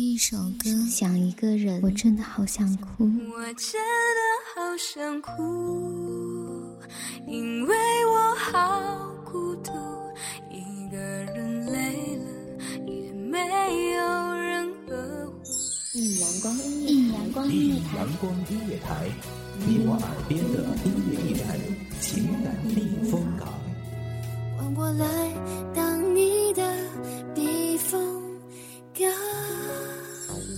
一首歌，想一个人，我真的好想哭。我真的好想哭，因为我好孤独，一个人累了也没有人呵护。一阳光音乐，一阳光音乐台，阳光音乐台，你我耳边的音乐驿站，情感避风港。换我来当你的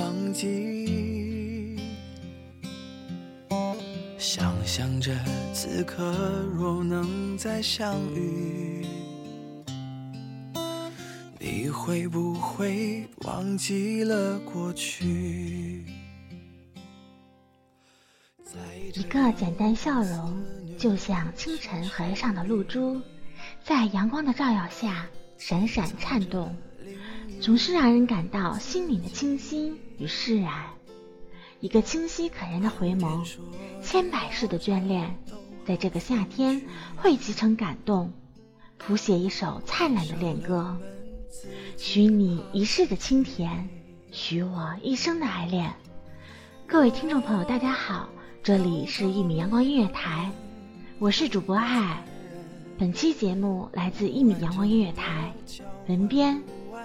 摇晃起，想象着此刻若能再相遇，你会不会忘记了过去？一个简单笑容，就像清晨河上的露珠，在阳光的照耀下闪闪颤动，总是让人感到心灵的清新与释然。一个清晰可人的回眸，千百世的眷恋，在这个夏天汇集成感动，谱写一首灿烂的恋歌。许你一世的清甜，许我一生的爱恋。各位听众朋友，大家好。这里是一米阳光音乐台，我是主播爱。本期节目来自一米阳光音乐台，文编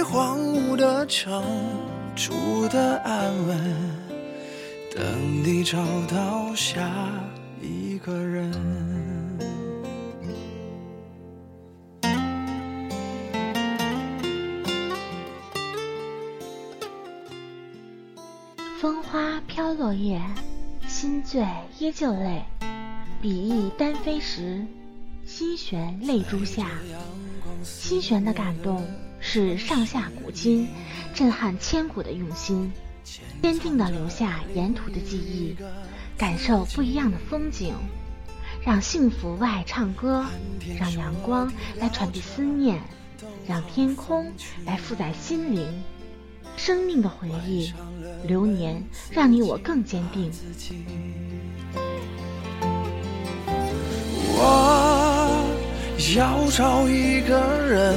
在荒芜的城住的安稳，等你找到下一个人。风花飘落叶，心醉依旧泪。比翼单飞时，心悬泪珠下。心悬的感动是上下古今，震撼千古的用心。坚定地留下沿途的记忆，感受不一样的风景。让幸福为爱唱歌，让阳光来传递思念，让天空来负载心灵。生命的回忆，流年让你我更坚定。我要找一个人，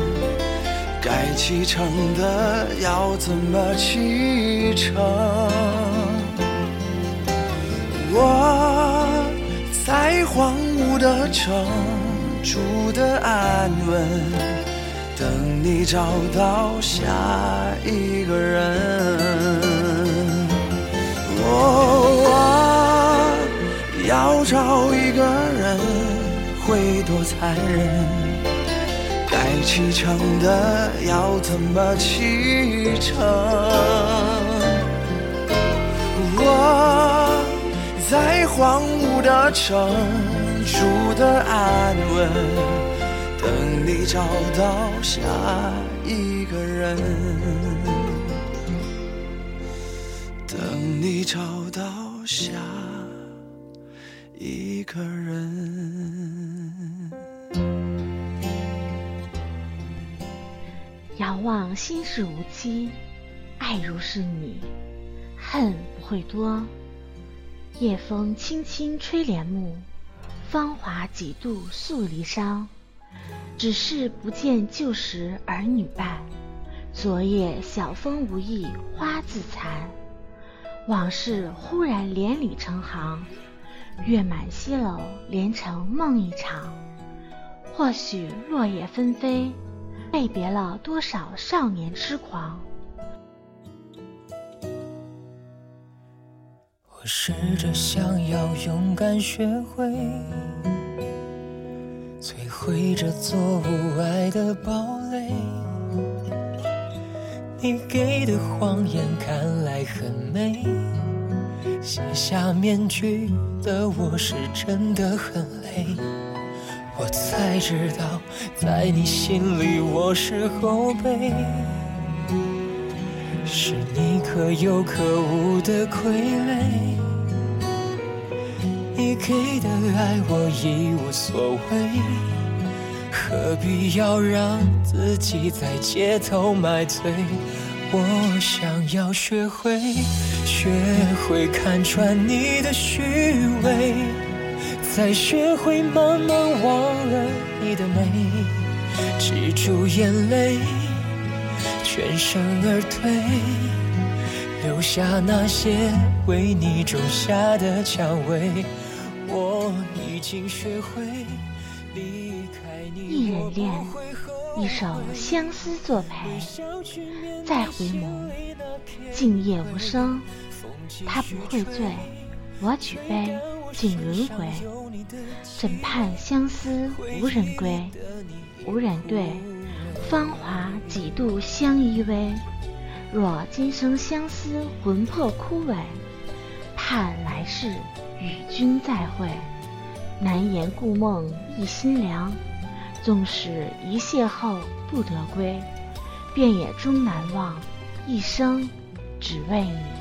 启程的要怎么启程？我在荒芜的城住的安稳。等你找到下一个人，我要找一个人会多残忍？该启程的要怎么启程？我在荒芜的城住的安稳，等你找到下一个人，等你找到下一个人。遥望心事无期，爱如是你，恨不会多。夜风轻轻吹帘幕，芳华几度诉离殇。只是不见旧时儿女伴，昨夜晓风无意花自残。往事忽然连理成行，月满西楼连成梦一场。或许落叶纷飞，泪别了多少少年痴狂。我试着想要勇敢学会，摧毁这座无爱的堡垒。你给的谎言看来很美，卸下面具的我是真的很累。我才知道，在你心里我是后辈。是你可有可无的傀儡，你给的爱我已无所谓，何必要让自己在街头买醉？我想要学会，学会看穿你的虚伪，再学会慢慢忘了你的美，止住眼泪。全身而退，留下那些为你种下的蔷薇。我已经学会离开你，一人恋，一首相思作陪。再回眸，静夜无声。他不会醉，我举杯锦轮回。枕畔相思无人归，无人对。芳华几度相依偎，若今生相思魂魄枯萎，盼来世与君再会。难言故梦一心凉，纵使一邂逅不得归，便也终难忘，一生只为你。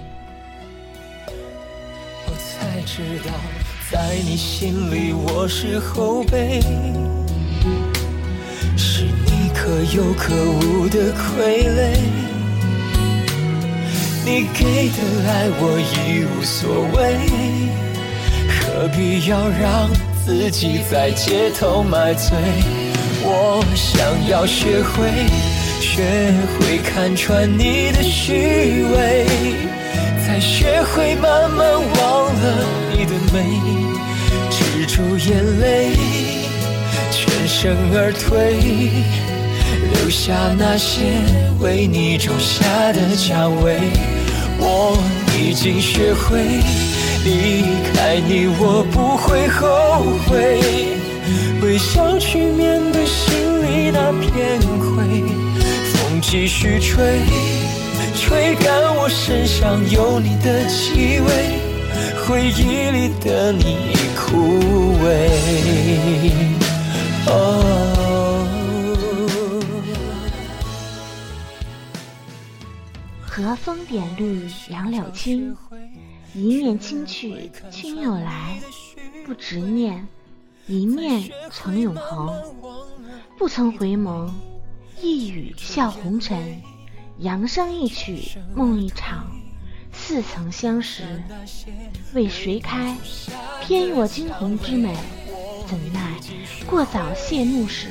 才知道，在你心里我是后辈。可有可无的傀儡，你给的爱我已无所谓，何必要让自己在街头买醉？我想要学会，学会看穿你的虚伪，学会慢慢忘了你的美，止住眼泪，全身而退。留下那些为你种下的蔷薇，我已经学会离开你，我不会后悔，微笑去面对心里那片灰。风继续吹，吹干我身上有你的气味，回忆里的你已枯萎。哦。和风点绿杨柳青，一面轻去君又来，不执念，一念成永恒。不曾回眸，一语笑红尘，扬声一曲梦一场。似曾相识，为谁开？偏若惊鸿之美，怎奈过早谢幕时。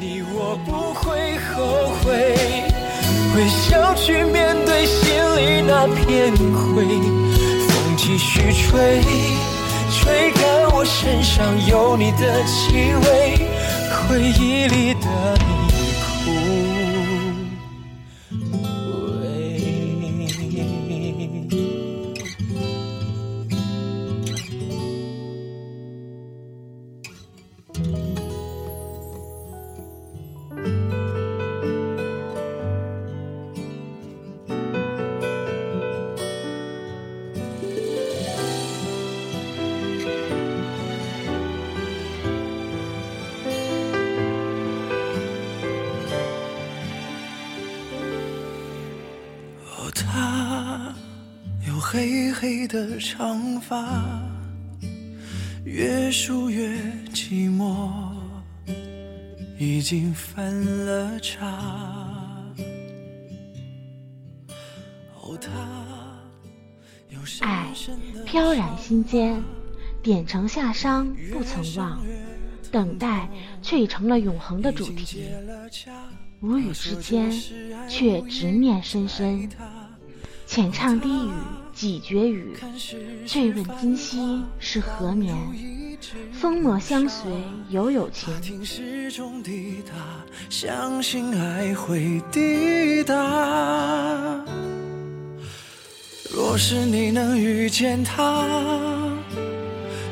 你我不会后悔微笑去面对心里那片灰，风继续吹，吹干我身上有你的气味，回忆里的黑黑的长发，越数越寂寞，已经翻了叉。哦，她有深爱飘然心间，点成夏商不曾忘，等待却已成了永恒的主题。无语之间，却执念深深。浅唱低语几绝语，醉问今夕是何年？风墨相随犹有情。听时钟滴答，相信爱会抵达。若是你能遇见他，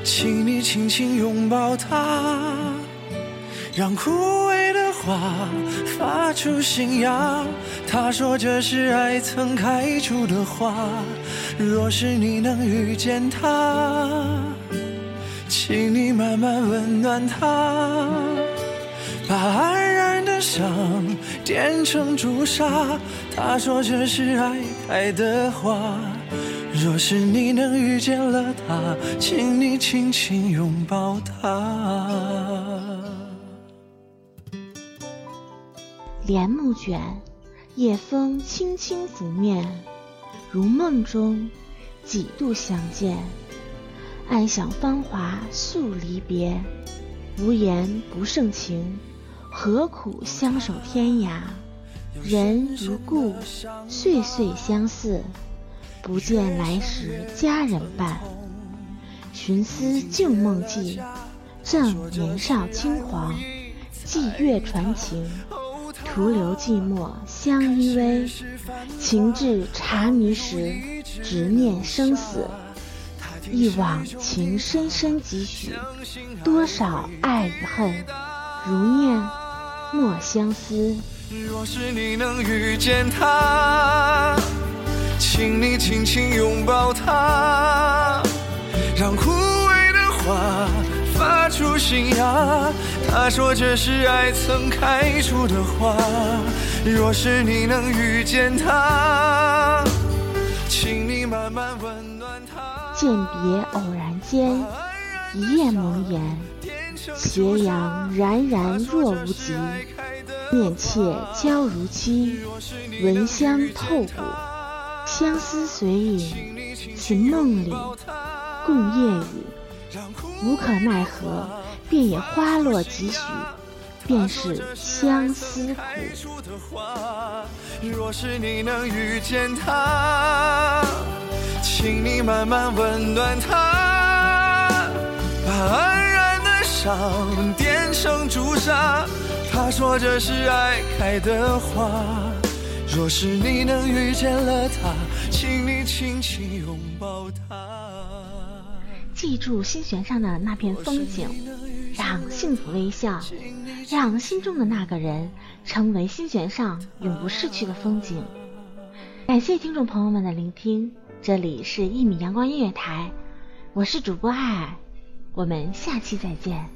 请你轻轻拥抱他，让枯萎的花发出新芽。他说这是爱曾开出的花。若是你能遇见他，请你慢慢温暖他，把黯然的伤点成朱砂。他说这是爱开的花。若是你能遇见了他，请你轻轻拥抱他。帘幕卷，夜风轻轻拂面，如梦中几度相见。暗想芳华诉离别，无言不胜情，何苦相守天涯？人如故，岁岁相似，不见来时佳人伴。寻思旧梦记，正年少轻狂，霁月传情。徒留寂寞相依偎，情至荼蘼时，执念生死。一往情深深几许，多少爱与恨，如念莫相思。若是你能遇见他，请你轻轻拥抱他，让枯萎的花发出新芽。他说这是爱曾开出的花。若是你能遇见他，请你慢慢温暖他。饯别偶然间，一夜蒙言。斜阳冉冉若无极，面妾娇如期，闻香透骨。相思随影，似梦里共夜雨。无可奈何，便也花落几许，便是相思苦。若是你能遇见他，请你慢慢温暖他，把黯然的伤点成朱砂。他说这是爱开的花。若是你能遇见了他，请你轻轻拥抱他。记住心弦上的那片风景，让幸福微笑，让心中的那个人成为心弦上永不逝去的风景。感谢听众朋友们的聆听，这里是一米阳光音乐台，我是主播爱爱，我们下期再见。